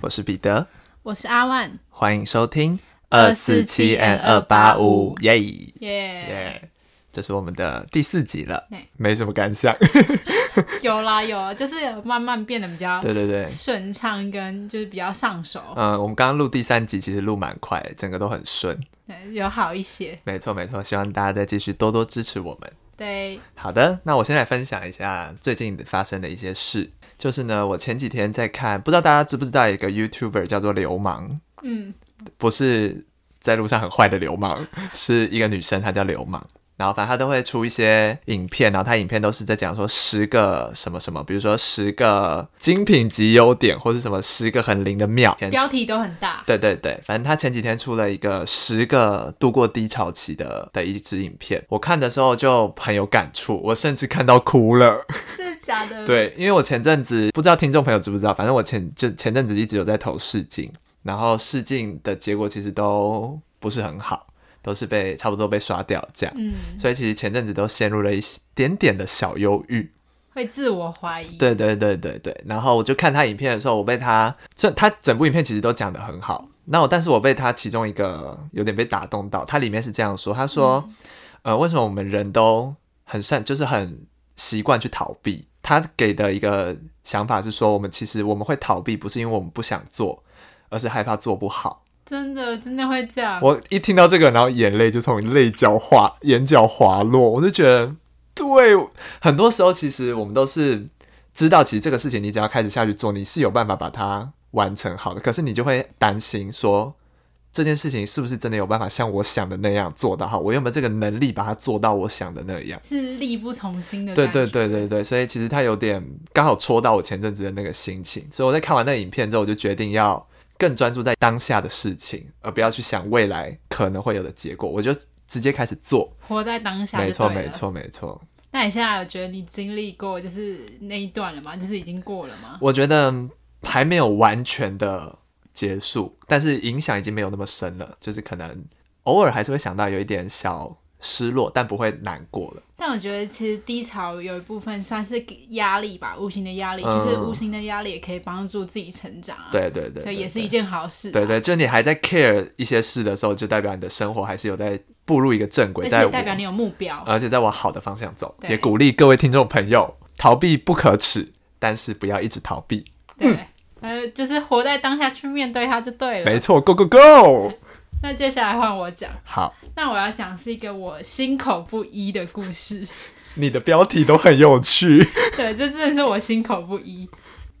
我是彼得，我是阿万，欢迎收听二四七 N 二八五，耶耶！耶！这是我们的第四集了。对，没什么感想。有啦有啊，就是慢慢变得比较对对对，顺畅，跟就是比较上手，嗯，我们刚刚录第三集，其实录蛮快，整个都很顺。对，有好一些。没错没错，希望大家再继续多多支持我们。对，好的，那我先来分享一下最近发生的一些事。就是呢，我前几天在看，不知道大家知不知道有一个 YouTuber 叫做流氓，嗯，不是在路上很坏的流氓，是一个女生，她叫流氓。然后反正他都会出一些影片，然后他影片都是在讲说十个什么什么，比如说十个精品级优点，或是什么十个很灵的妙。标题都很大。对对对，反正他前几天出了一个十个度过低潮期的的一支影片，我看的时候就很有感触，我甚至看到哭了。真的假的？，对，因为我前阵子不知道听众朋友知不知道，反正我前就前阵子一直有在投试镜，然后试镜的结果其实都不是很好，都是被差不多被刷掉这样，嗯，所以其实前阵子都陷入了一点点的小忧郁。会自我怀疑。，对对对对对，然后我就看他影片的时候，我被他这他整部影片其实都讲得很好，那我但是我被他其中一个有点被打动到，他里面是这样说，他说，呃，为什么我们人都很善，就是很习惯去逃避？他给的一个想法是说，我们其实我们会逃避，不是因为我们不想做，而是害怕做不好。真的真的会这样。我一听到这个，然后眼泪就从泪角滑，眼角滑落，我就觉得，对，很多时候其实我们都是知道，其实这个事情你只要开始下去做，你是有办法把它完成好的，可是你就会担心说。这件事情是不是真的有办法像我想的那样做到好？我有没有这个能力把它做到我想的那样？是力不从心的。对对对对。对，所以其实他有点刚好戳到我前阵子的那个心情，所以我在看完那个影片之后，我就决定要更专注在当下的事情，而不要去想未来可能会有的结果，我就直接开始做。活在当下。没错，没。错，没错。那你现在有觉得你经历过就是那一段了吗？就是已经过了吗？我觉得还没有完全的结束，但是影响已经没有那么深了，就是可能偶尔还是会想到有一点小失落，但不会难过了。但我觉得其实低潮有一部分算是给压力吧，无形的压力。嗯其实无形的压力也可以帮助自己成长啊。。对对对对对所以也是一件好事、啊。对对，就你还在 care 一些事的时候，就代表你的生活还是有在步入一个正轨，而在代表你有目标。而且在往好的方向走。也鼓励各位听众朋友，逃避不可耻，但是不要一直逃避。对，呃，就是活在当下去面对它就对了。没错，Go Go Go！那接下来换我讲，好，那我要讲是一个我心口不一的故事。你的标题都很有趣。对，这真的是我心口不一。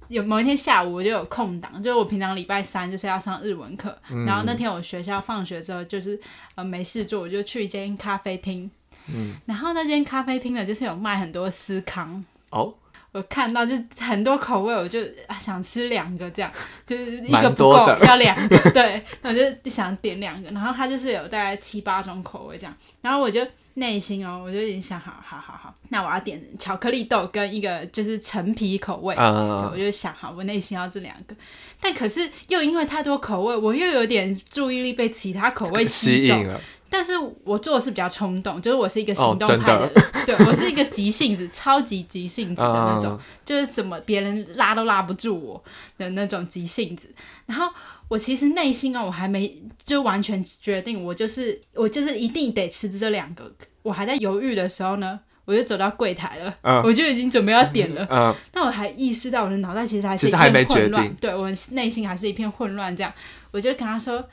有某一天下午我就有空档，就是我平常礼拜三就是要上日文课，嗯。然后那天我学校放学之后就是呃没事做，我就去一间咖啡厅，嗯，然后那间咖啡厅呢就是有卖很多司康，哦，我看到就很多口味，我就啊想吃两个这样，就是一个不够要两个，对，那我就想点两个，然后它就是有大概七八种口味这样，然后我就内心哦，我就已经想好好好好，那我要点巧克力豆跟一个就是陈皮口味，对，我嗯，就想好我内心要这两个，但可是又因为太多口味，我又有点注意力被其他口味吸走。吸引，了。但是我做的是比较冲动，就是我是一个行动派的人，对我是一个急性子，超级急性子的那种，嗯就是怎么别人拉都拉不住我的那种急性子。然后我其实内心啊，我还没就完全决定，我就是我就是一定得吃这两个。我还在犹豫的时候呢，我就走到柜台了，嗯我就已经准备要点了。嗯，但我还意识到我的脑袋其实还是一片混乱对我内心还是一片混乱。这样，我就跟他说，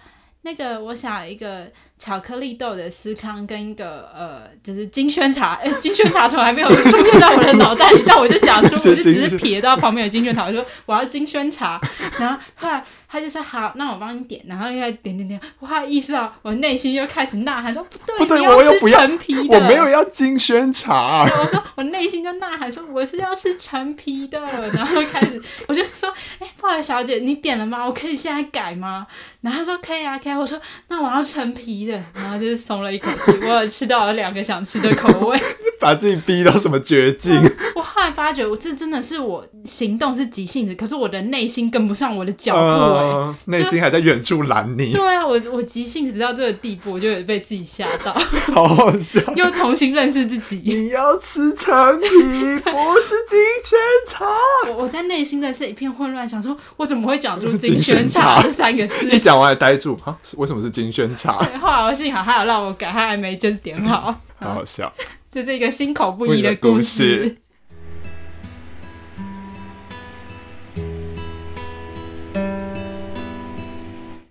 那个我想一个巧克力豆的司康跟一个呃，就是金萱茶，哎、金萱茶从来没有出现在我的脑袋里，但我就讲出，我就只是瞥到旁边有金萱茶，我说我要金萱茶，然后后来他就说好，那我帮你点，然后又在点点点，我意识到我内心又开始呐喊说不对，不对你要陈皮的，我没有要金萱茶。对我说我内心就呐喊说我是要吃陈皮的，然后开始我就说，哎、不好意思，小姐，你点了吗？我可以现在改吗？然后他说可以啊，可以啊。我说那我要陈皮的，然后就是松了一口气，我有吃到了两个想吃的口味。把自己逼到什么绝境？我后后来发觉，我这真的是我行动是急性子，可是我的内心跟不上我的脚步、哎、呃内心还在远处拦你，对啊，我我急性子到这个地步，我就有被自己吓到，好好笑。又重新认识自己。你要吃陈皮，不是金萱茶。我我在内心的是一片混乱，想说我怎么会讲出金金萱萱茶茶这三个字？一讲完还呆住啊！为什么是金萱茶？对，后来我幸好还有让我改，他还没就是点好，好好笑。这是一个心口不一的故事。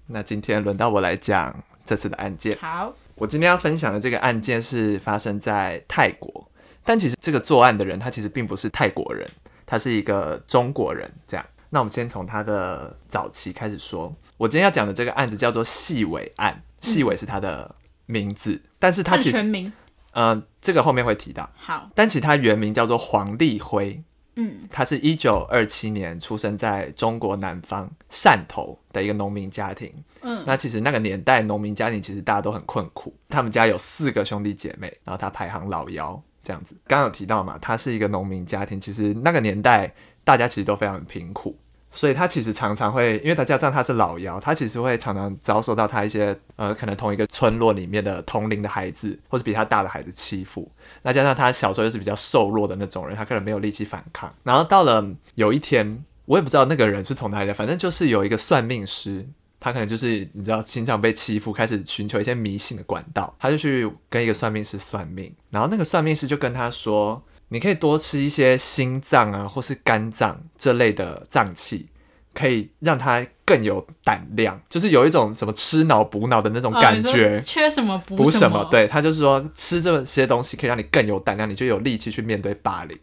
那今天轮到我来讲这次的案件。好，我今天要分享的这个案件是发生在泰国，但其实这个作案的人他其实并不是泰国人，他是一个中国人。这样，那我们先从他的早期开始说。我今天要讲的这个案子叫做细尾案，细尾是他的名字，但是他其实全名。呃，这个后面会提到，好，但其实他原名叫做黄立辉，嗯。他是一九二七年出生在中国南方汕头的一个农民家庭。嗯，那其实那个年代农民家庭其实大家都很困苦，他们家有四个兄弟姐妹，然后他排行老幺这样子。刚刚有提到嘛，他是一个农民家庭，其实那个年代大家其实都非常的贫苦，所以他其实常常会，因为他加上他是老幺，他其实会常常遭受到他一些呃可能同一个村落里面的同龄的孩子，或是比他大的孩子欺负。那加上他小时候又是比较瘦弱的那种人，他可能没有力气反抗。然后到了有一天，我也不知道那个人是从哪里来，反正就是有一个算命师，他可能就是你知道经常被欺负，开始寻求一些迷信的管道，他就去跟一个算命师算命，然后那个算命师就跟他说，你可以多吃一些心脏啊或是肝脏这类的脏器。可以让他更有胆量，就是有一种什么吃脑补脑的那种感觉。缺什么补什什么？，对他就是说吃这些东西可以让你更有胆量，你就有力气去面对霸凌。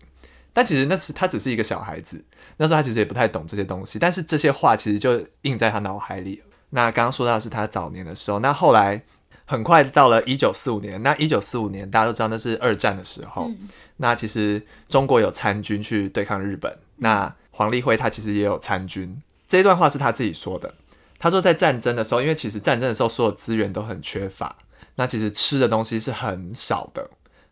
但其实那是他只是一个小孩子，那时候他其实也不太懂这些东西，但是这些话其实就印在他脑海里了。那刚刚说到的是他早年的时候，那后来很快到了一九四五年，那一九四五年大家都知道那是二战的时候，嗯那其实中国有参军去对抗日本，那黄立辉他其实也有参军。这一段话是他自己说的，他说在战争的时候，因为其实战争的时候所有资源都很缺乏，那其实吃的东西是很少的，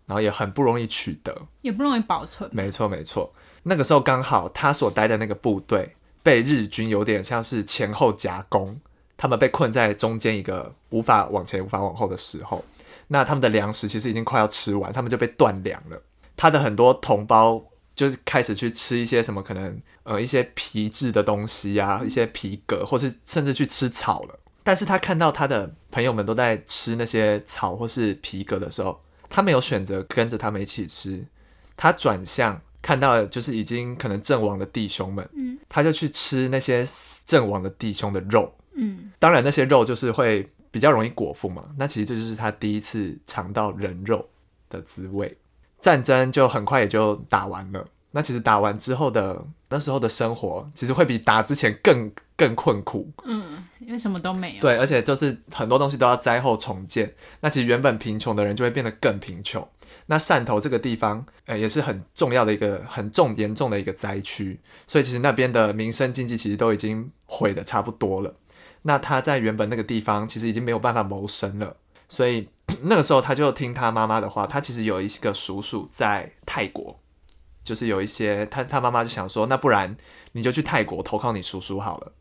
然后也很不容易取得。也不容易保存。没错，没错。那个时候刚好他所待的那个部队被日军有点像是前后夹攻，他们被困在中间一个无法往前、无法往后的时候，那他们的粮食其实已经快要吃完，他们就被断粮了。他的很多同胞就是开始去吃一些什么可能呃一些皮质的东西啊，一些皮革，或是甚至去吃草了。但是他看到他的朋友们都在吃那些草或是皮革的时候，他没有选择跟着他们一起吃，他转向看到就是已经可能阵亡的弟兄们，嗯，他就去吃那些阵亡的弟兄的肉。嗯，当然那些肉就是会比较容易果腹嘛，那其实这就是他第一次尝到人肉的滋味。战争就很快也就打完了。那其实打完之后的那时候的生活，其实会比打之前更更困苦。嗯，因为什么都没有。对，而且就是很多东西都要灾后重建。那其实原本贫穷的人就会变得更贫穷。那汕头这个地方，呃，也是很重要的一个很重严重的一个灾区，所以其实那边的民生经济其实都已经毁的差不多了。那他在原本那个地方其实已经没有办法谋生了，所以 那个时候他就听他妈妈的话。他其实有一个叔叔在泰国，就是有一些他他妈妈就想说，那不然你就去泰国投靠你叔叔好了。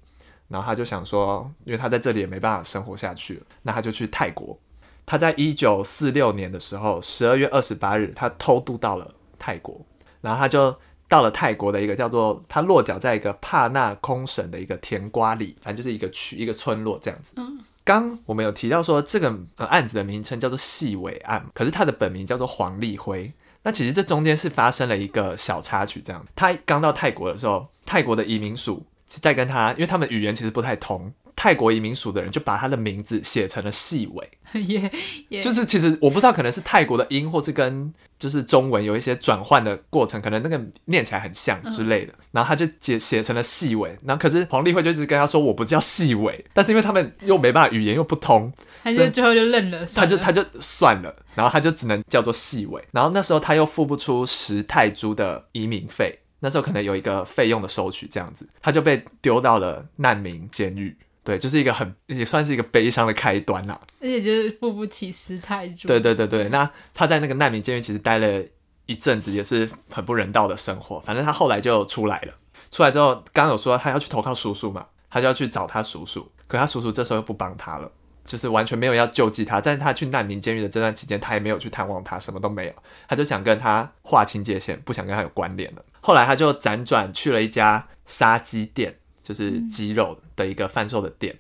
然后他就想说，因为他在这里也没办法生活下去，那他就去泰国。他在一九四六年的时候，十二月二十八日，他偷渡到了泰国，然后他就到了泰国的一个叫做他落脚在一个帕纳空省的一个甜瓜里，反正就是一个区一个村落这样子。嗯，刚我们有提到说这个呃案子的名称叫做细尾案，可是他的本名叫做黄立辉。那其实这中间是发生了一个小插曲，这样他刚到泰国的时候，泰国的移民署在跟他，因为他们语言其实不太通，泰国移民署的人就把他的名字写成了细尾。也也就是其实我不知道，可能是泰国的音，或是跟就是中文有一些转换的过程，可能那个念起来很像之类的。然后他就写写成了细尾，然后可是黄立慧就一直跟他说我不叫细尾，但是因为他们又没办法语言又不通，他就最后就认了，他就他就算了，然后他就只能叫做细尾。然后那时候他又付不出十泰铢的移民费，那时候可能有一个费用的收取这样子，他就被丢到了难民监狱。对，就是一个很也算是一个悲伤的开端啦。而且就是付不起十泰铢。对对对对，那他在那个难民监狱其实待了一阵子也是很不人道的生活。反正他后来就出来了，出来之后，刚刚有说他要去投靠叔叔嘛，他就要去找他叔叔，可他叔叔这时候又不帮他了，就是完全没有要救济他。但是他去难民监狱的这段期间，他也没有去探望他，什么都没有，他就想跟他划清界限，不想跟他有关联了。后来他就辗转去了一家杀鸡店，就是鸡肉的一个贩售的店。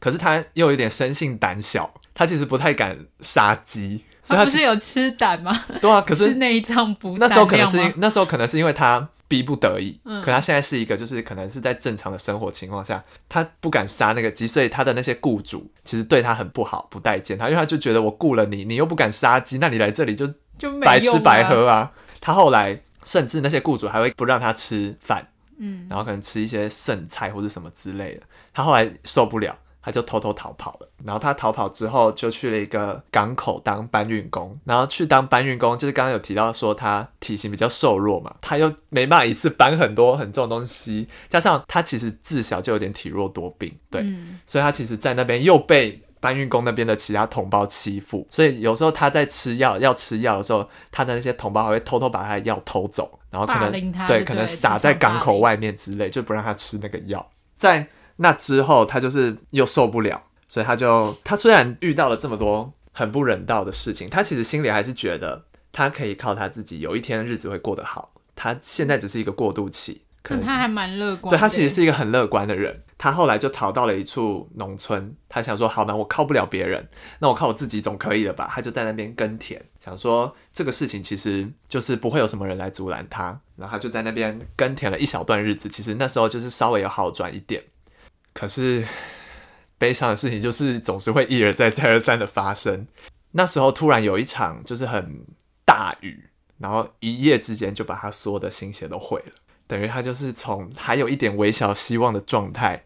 可是他又有点生性胆小，他其实不太敢杀鸡，所以他不是有吃胆吗？对啊。可是吃内脏不那时候可能是因那时候可能是因为他逼不得已，嗯可他现在是一个就是可能是在正常的生活情况下，他不敢杀那个鸡，所以他的那些雇主其实对他很不好，不待见他，因为他就觉得我雇了你，你又不敢杀鸡，那你来这里就就白吃。白喝啊。他后来甚至那些雇主还会不让他吃饭，嗯，然后可能吃一些剩菜或者什么之类的。他后来受不了，他就偷偷逃跑了。然后他逃跑之后，就去了一个港口当搬运工。然后去当搬运工，就是刚刚有提到说他体型比较瘦弱嘛，他又没办法一次搬很多很重的东西，加上他其实自小就有点体弱多病，对，嗯所以他其实在那边又被搬运工那边的其他同胞欺负，所以有时候他在吃药要吃药的时候，他的那些同胞还会偷偷把他的药偷走，然后可能对可能撒在港口外面之类，就不让他吃那个药。在那之后，他就是又受不了，所以他就他虽然遇到了这么多很不人道的事情，他其实心里还是觉得他可以靠他自己，有一天日子会过得好。他现在只是一个过渡期，那他还蛮乐观的。对他其实是一个很乐观的人。他后来就逃到了一处农村，他想说：好嘛，我靠不了别人，那我靠我自己总可以了吧？他就在那边耕田，想说这个事情其实就是不会有什么人来阻拦他。然后他就在那边耕田了一小段日子，其实那时候就是稍微有好转一点。可是悲伤的事情就是总是会一而再、再而三的发生。那时候突然有一场就是很大雨，然后一夜之间就把他所有的心血都毁了。等于他就是从还有一点微小希望的状态，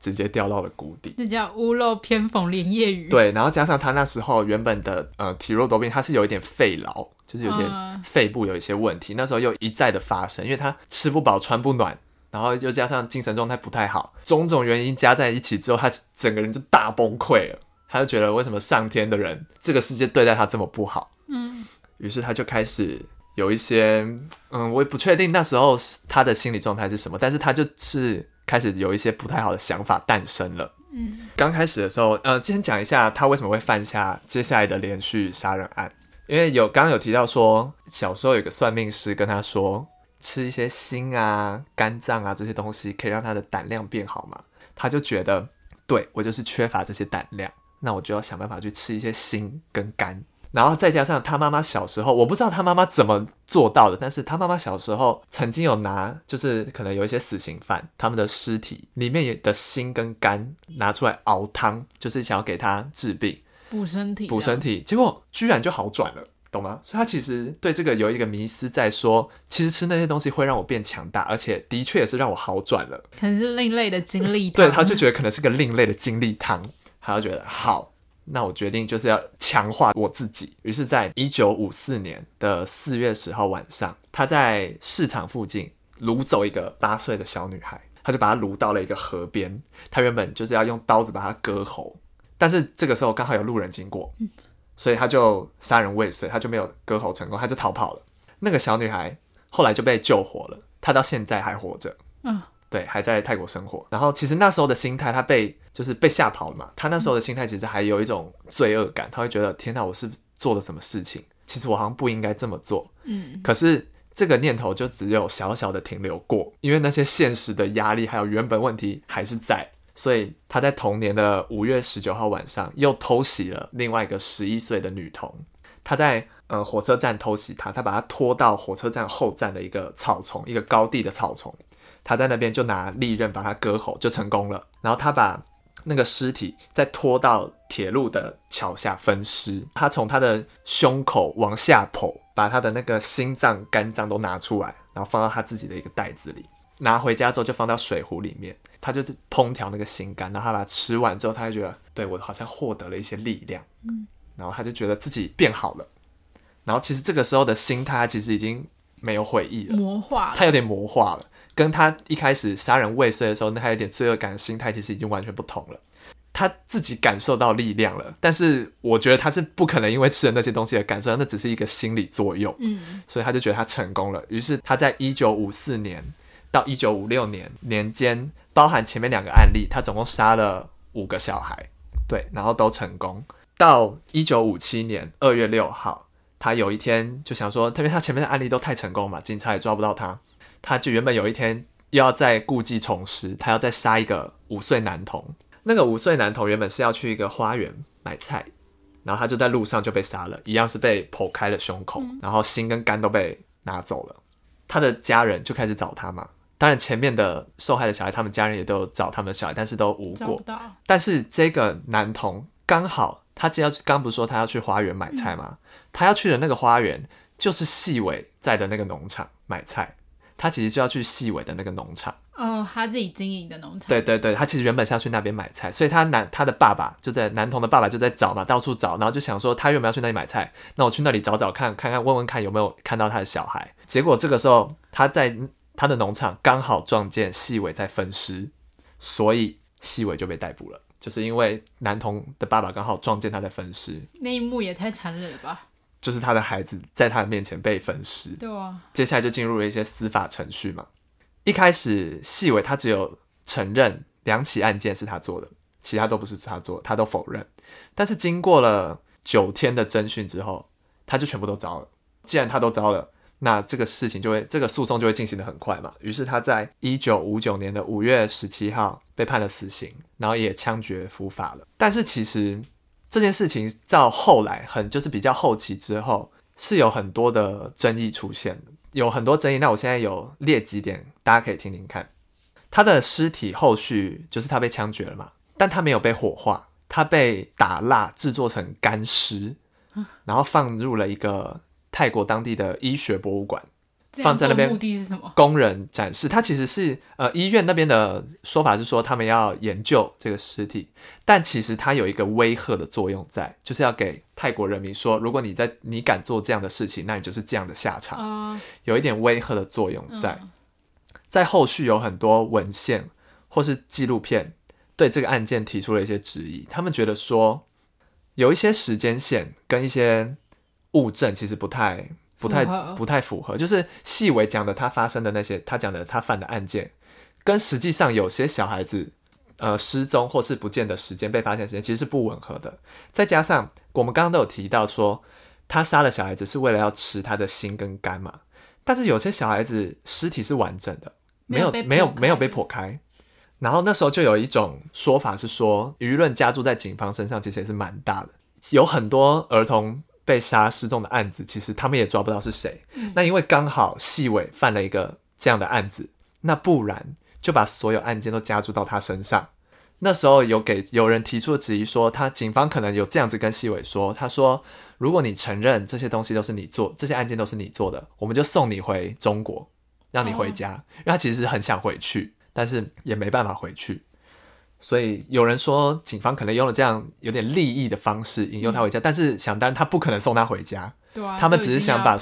直接掉到了谷底。这叫屋漏偏逢连夜雨。，对，然后加上他那时候原本的呃体弱多病，他是有一点肺痨，就是有点嗯肺部有一些问题。那时候又一再的发生，因为他吃不饱穿不暖，然后又加上精神状态不太好，种种原因加在一起之后，他整个人就大崩溃了。他就觉得为什么上天的人这个世界对待他这么不好？嗯，于是他就开始有一些，嗯，我也不确定那时候他的心理状态是什么，但是他就是开始有一些不太好的想法诞生了。嗯，刚开始的时候，呃，先讲一下他为什么会犯下接下来的连续杀人案，因为有刚刚有提到说，小时候有个算命师跟他说，吃一些心啊、肝脏啊这些东西可以让他的胆量变好嘛，他就觉得，对我就是缺乏这些胆量，那我就要想办法去吃一些心跟肝。然后再加上他妈妈小时候，我不知道他妈妈怎么做到的，但是他妈妈小时候曾经有拿，就是可能有一些死刑犯他们的尸体里面的心跟肝拿出来熬汤，就是想要给他治病、补身体，补身。体，结果居然就好转了。懂吗？所以他其实对这个有一个迷思，在说，其实吃那些东西会让我变强大，而且的确也是让我好转了。可能是另类的经历。对，他就觉得可能是个另类的精力汤，他就觉得好，那我决定就是要强化我自己。于是，在一九五四年的四月十号晚上，他在市场附近掳走一个八岁的小女孩，他就把她掳到了一个河边。他原本就是要用刀子把她割喉，但是这个时候刚好有路人经过，所以他就杀人未遂，他就没有割喉成功，他就逃跑了。那个小女孩后来就被救活了，她到现在还活着。嗯，对，还在泰国生活。然后其实那时候的心态，他被就是被吓跑了嘛。他那时候的心态其实还有一种罪恶感，他会觉得天哪，我是做了什么事情？其实我好像不应该这么做。嗯，可是这个念头就只有小小的停留过，因为那些现实的压力还有原本问题还是在。所以他在同年的五月十九号晚上又偷袭了另外一个十一岁的女童。他在呃火车站偷袭她，他把她拖到火车站后站的一个草丛，一个高地的草丛。他在那边就拿利刃把他割喉，就成功了。然后他把那个尸体再拖到铁路的桥下分尸。他从他的胸口往下剖，把他的那个心脏、肝脏都拿出来，然后放到他自己的一个袋子里。拿回家之后就放到水壶里面，他就是烹调那个心肝，然后他把它吃完之后，他就觉得对我好像获得了一些力量，嗯，然后他就觉得自己变好了。然后其实这个时候的心态，其实已经没有悔意了，魔化了。他有点魔化了，跟他一开始杀人未遂的时候，那他有点罪恶感的心态，其实已经完全不同了。他他自己感受到力量了，但是我觉得他是不可能因为吃了那些东西而感受到，那只是一个心理作用，嗯，所以他就觉得他成功了。于是他在一九五四年到一九五六年年间，包含前面两个案例，他总共杀了五个小孩，对，然后都成功。到一九五七年二月六号，他有一天就想说，特别他前面的案例都太成功嘛，警察也抓不到他，他就原本有一天又要再故技重施，他要再杀一个五岁男童。那个五岁男童原本是要去一个花园买菜，然后他就在路上就被杀了，一样是被剖开了胸口，然后心跟肝都被拿走了。他的家人就开始找他嘛，当然前面的受害的小孩，他们家人也都有找他们的小孩，但是都无果但是这个男童刚好他只要刚不是说他要去花园买菜吗？他要去的那个花园就是细伟在的那个农场买菜，他其实就要去细尾的那个农场。哦，他自己经营的农场，对对对，他其实原本是要去那边买菜，所以他男他的爸爸就在男童的爸爸就在找嘛，到处找，然后就想说他原本要去那里买菜，那我去那里找找看，看看问问看有没有看到他的小孩。结果这个时候他在他的农场刚好撞见细尾在分尸，所以细尾就被逮捕了，就是因为男童的爸爸刚好撞见他在分尸，那一幕也太残忍了吧？就是他的孩子在他的面前被分尸。对啊，接下来就进入了一些司法程序嘛。一开始，细伟他只有承认两起案件是他做的，其他都不是他做的，他都否认。但是经过了九天的侦讯之后，他就全部都招了。既然他都招了，那这个事情就会，这个诉讼就会进行的很快嘛。于是他在一九五九年的五月十七号被判了死刑，然后也枪决伏法了。但是其实这件事情到后来很就是比较后期之后，是有很多的争议出现的。有很多争议，那我现在有列几点，大家可以听听看。他的尸体后续就是他被枪决了嘛，但他没有被火化，他被打蜡制作成干尸，然后放入了一个泰国当地的医学博物馆，放在那边做目的是什么？工人展示。他其实是呃医院那边的说法是说他们要研究这个尸体，但其实它有一个威吓的作用在，就是要给泰国人民说，如果你在你敢做这样的事情，那你就是这样的下场。啊、有一点威吓的作用在。嗯在后续有很多文献或是纪录片对这个案件提出了一些质疑，他们觉得说有一些时间线跟一些物证其实不太、不太、不太符合，就是细微讲的他发生的那些，他讲的他犯的案件，跟实际上有些小孩子。呃，失踪或是不见的时间、被发现时间其实是不吻合的。再加上我们刚刚都有提到说，他杀了小孩子是为了要吃他的心跟肝嘛，但是有些小孩子尸体是完整的，没有没有没有没有被剖开。然后那时候就有一种说法是说，舆论加注在警方身上其实也是蛮大的，有很多儿童被杀失踪的案子，其实他们也抓不到是谁。那因为刚好细伟犯了一个这样的案子，那不然就把所有案件都加注到他身上。那时候有给有人提出了质疑说，他警方可能有这样子跟细伟说，他说如果你承认这些东西都是你做，这些案件都是你做的，我们就送你回中国，让你回家。因为他其实很想回去，但是也没办法回去。所以有人说，警方可能用了这样有点利益的方式引诱他回家，但是想当然他不可能送他回家，对啊，他们只是想把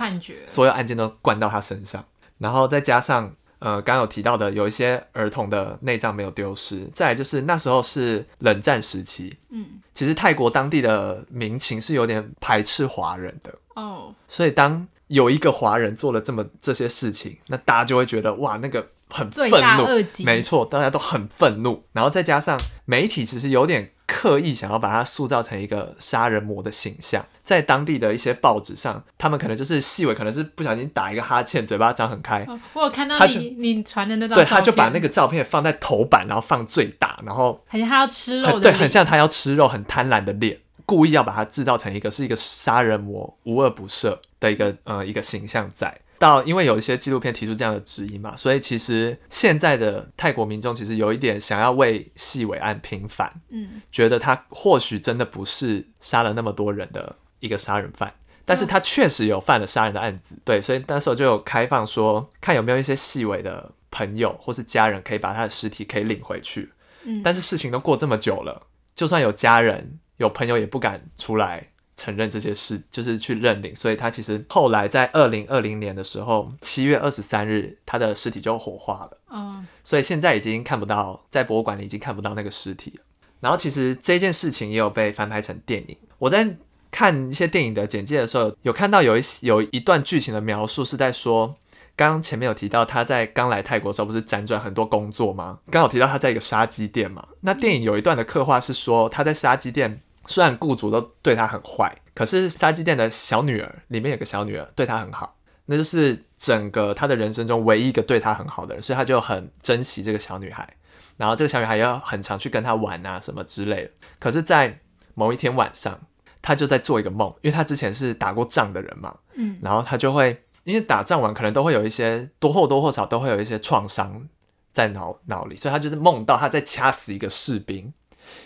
所有案件都灌到他身上，然后再加上呃，刚刚有提到的有一些儿童的内脏没有丢失，再来就是那时候是冷战时期，嗯，其实泰国当地的民情是有点排斥华人的，哦，所以当有一个华人做了这么这些事情，那大家就会觉得哇，那个很愤怒，没错，大家都很愤怒，然后再加上媒体其实有点刻意想要把它塑造成一个杀人魔的形象，在当地的一些报纸上，他们可能就是细微，可能是不小心打一个哈欠，嘴巴张很开，哦我有看到你你传的那张对，他就把那个照片放在头版，然后放最大，然后很像他要吃肉很对，很像他要吃肉，很贪婪的脸，故意要把它制造成一个是一个杀人魔，无恶不赦的一个呃一个形象在。到因为有一些纪录片提出这样的质疑嘛，所以其实现在的泰国民众其实有一点想要为细尾案平反，嗯，觉得他或许真的不是杀了那么多人的一个杀人犯，但是他确实有犯了杀人的案子，对，所以那时候就有开放说，看有没有一些细尾的朋友或是家人可以把他的尸体可以领回去，嗯。但是事情都过这么久了，就算有家人有朋友也不敢出来承认这些事，就是去认领，所以他其实后来在二零二零年的时候，七月二十三日，他的尸体就火化了。嗯，所以现在已经看不到，在博物馆里已经看不到那个尸体了。然后其实这件事情也有被翻拍成电影。我在看一些电影的简介的时候，有看到有一有一段剧情的描述是在说，刚刚前面有提到他在刚来泰国的时候不是辗转很多工作吗？刚好提到他在一个杀鸡店嘛。那电影有一段的刻画是说，他在杀鸡店，虽然雇主都对他很坏，可是杀鸡店的小女儿里面有个小女儿对他很好，那就是整个他的人生中唯一一个对他很好的人，所以他就很珍惜这个小女孩。然后这个小女孩要很常去跟他玩啊什么之类的。可是，在某一天晚上，他就在做一个梦，因为他之前是打过仗的人嘛，嗯，然后他就会因为打仗完可能都会有一些多或多或少都会有一些创伤在脑脑里，所以他就是梦到他在掐死一个士兵，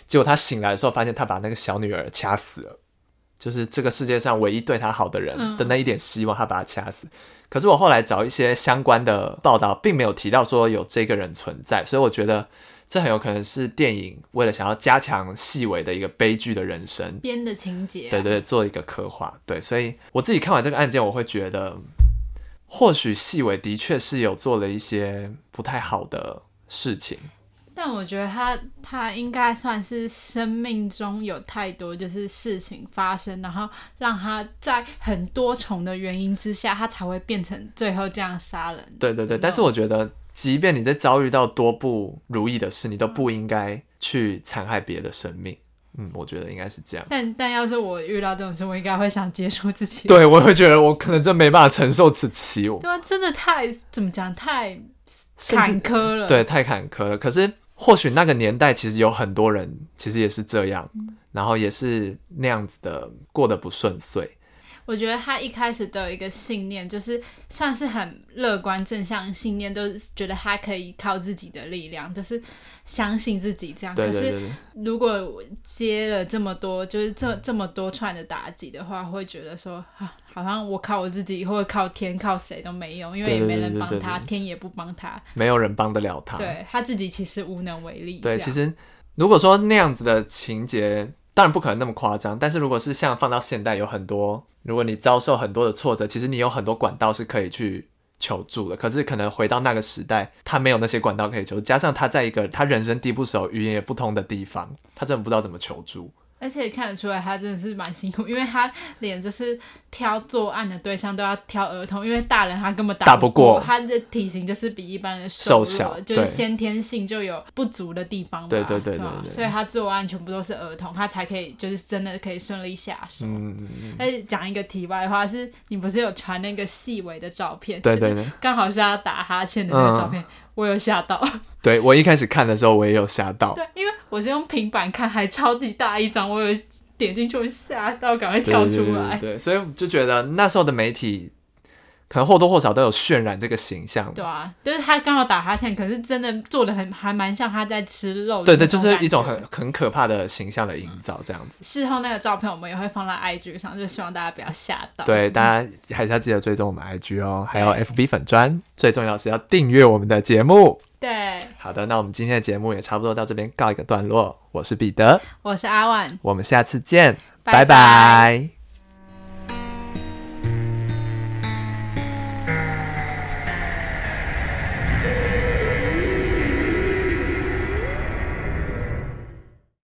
结果他醒来的时候发现他把那个小女儿掐死了，就是这个世界上唯一对他好的人嗯的那一点希望，他把他掐死。可是我后来找一些相关的报道，并没有提到说有这个人存在，所以我觉得这很有可能是电影为了想要加强细微的一个悲剧的人生，编的情节、啊，对对，做一个刻画。对，所以我自己看完这个案件，我会觉得，或许细尾的确是有做了一些不太好的事情。但我觉得他他应该算是生命中有太多就是事情发生，然后让他在很多重的原因之下，他才会变成最后这样杀人。对对对，但是我觉得，即便你在遭遇到多不如意的事，你都不应该去残害别的生命。嗯，我觉得应该是这样。但但要是我遇到这种事，我应该会想结束自己。对，我会觉得我可能真没办法承受此期，我对啊，真的太怎么讲，太坎坷了。对，太坎坷了。可是或许那个年代其实有很多人其实也是这样，然后也是那样子的过得不顺遂。我觉得他一开始都有一个信念，就是算是很乐观正向信念，都是觉得他可以靠自己的力量，就是相信自己这样。可是如果接了这么多，就是这这么多串的打击的话，会觉得说啊，好像我靠我自己或者靠天靠谁都没用，因为也没人帮他，天也不帮他，没有人帮得了他。对他自己其实无能为力。对，其实如果说那样子的情节，当然不可能那么夸张，但是如果是像放到现代，有很多，如果你遭受很多的挫折，其实你有很多管道是可以去求助的。可是可能回到那个时代，他没有那些管道可以求助，加上他在一个他人生地不熟、语言也不通的地方，他真的不知道怎么求助。而且看得出来，他真的是蛮辛苦，因为他连就是挑作案的对象都要挑儿童，因为大人他根本打不不过，他的体型就是比一般人瘦小就是先天性就有不足的地方嘛，对对对对所以他作案全部都是儿童，他才可以就是真的可以顺利下手。嗯，嗯嗯而且讲一个题外话，是你不是有传那个细微的照片？对对对，刚好是他打哈欠的那个照片，我有吓到。对我一开始看的时候，我也有吓到。对，因为我是用平板看，还超级大一张，我有点进去，我吓到，赶快对跳对对出来。对对，所以就觉得那时候的媒体可能或多或少都有渲染这个形象。对啊，就是他刚好打哈欠，可是真的做的很还蛮像他在吃肉的对对，就是一种很很可怕的形象的营造，这样子。事后那个照片我们也会放在 IG 上，就希望大家不要吓到。对，大家还是要记得追踪我们 IG 哦，还有 FB 粉砖，最重要是要订阅我们的节目。对，好的，那我们今天的节目也差不多到这边告一个段落。我是彼得，我是阿万，我们下次见，拜拜拜拜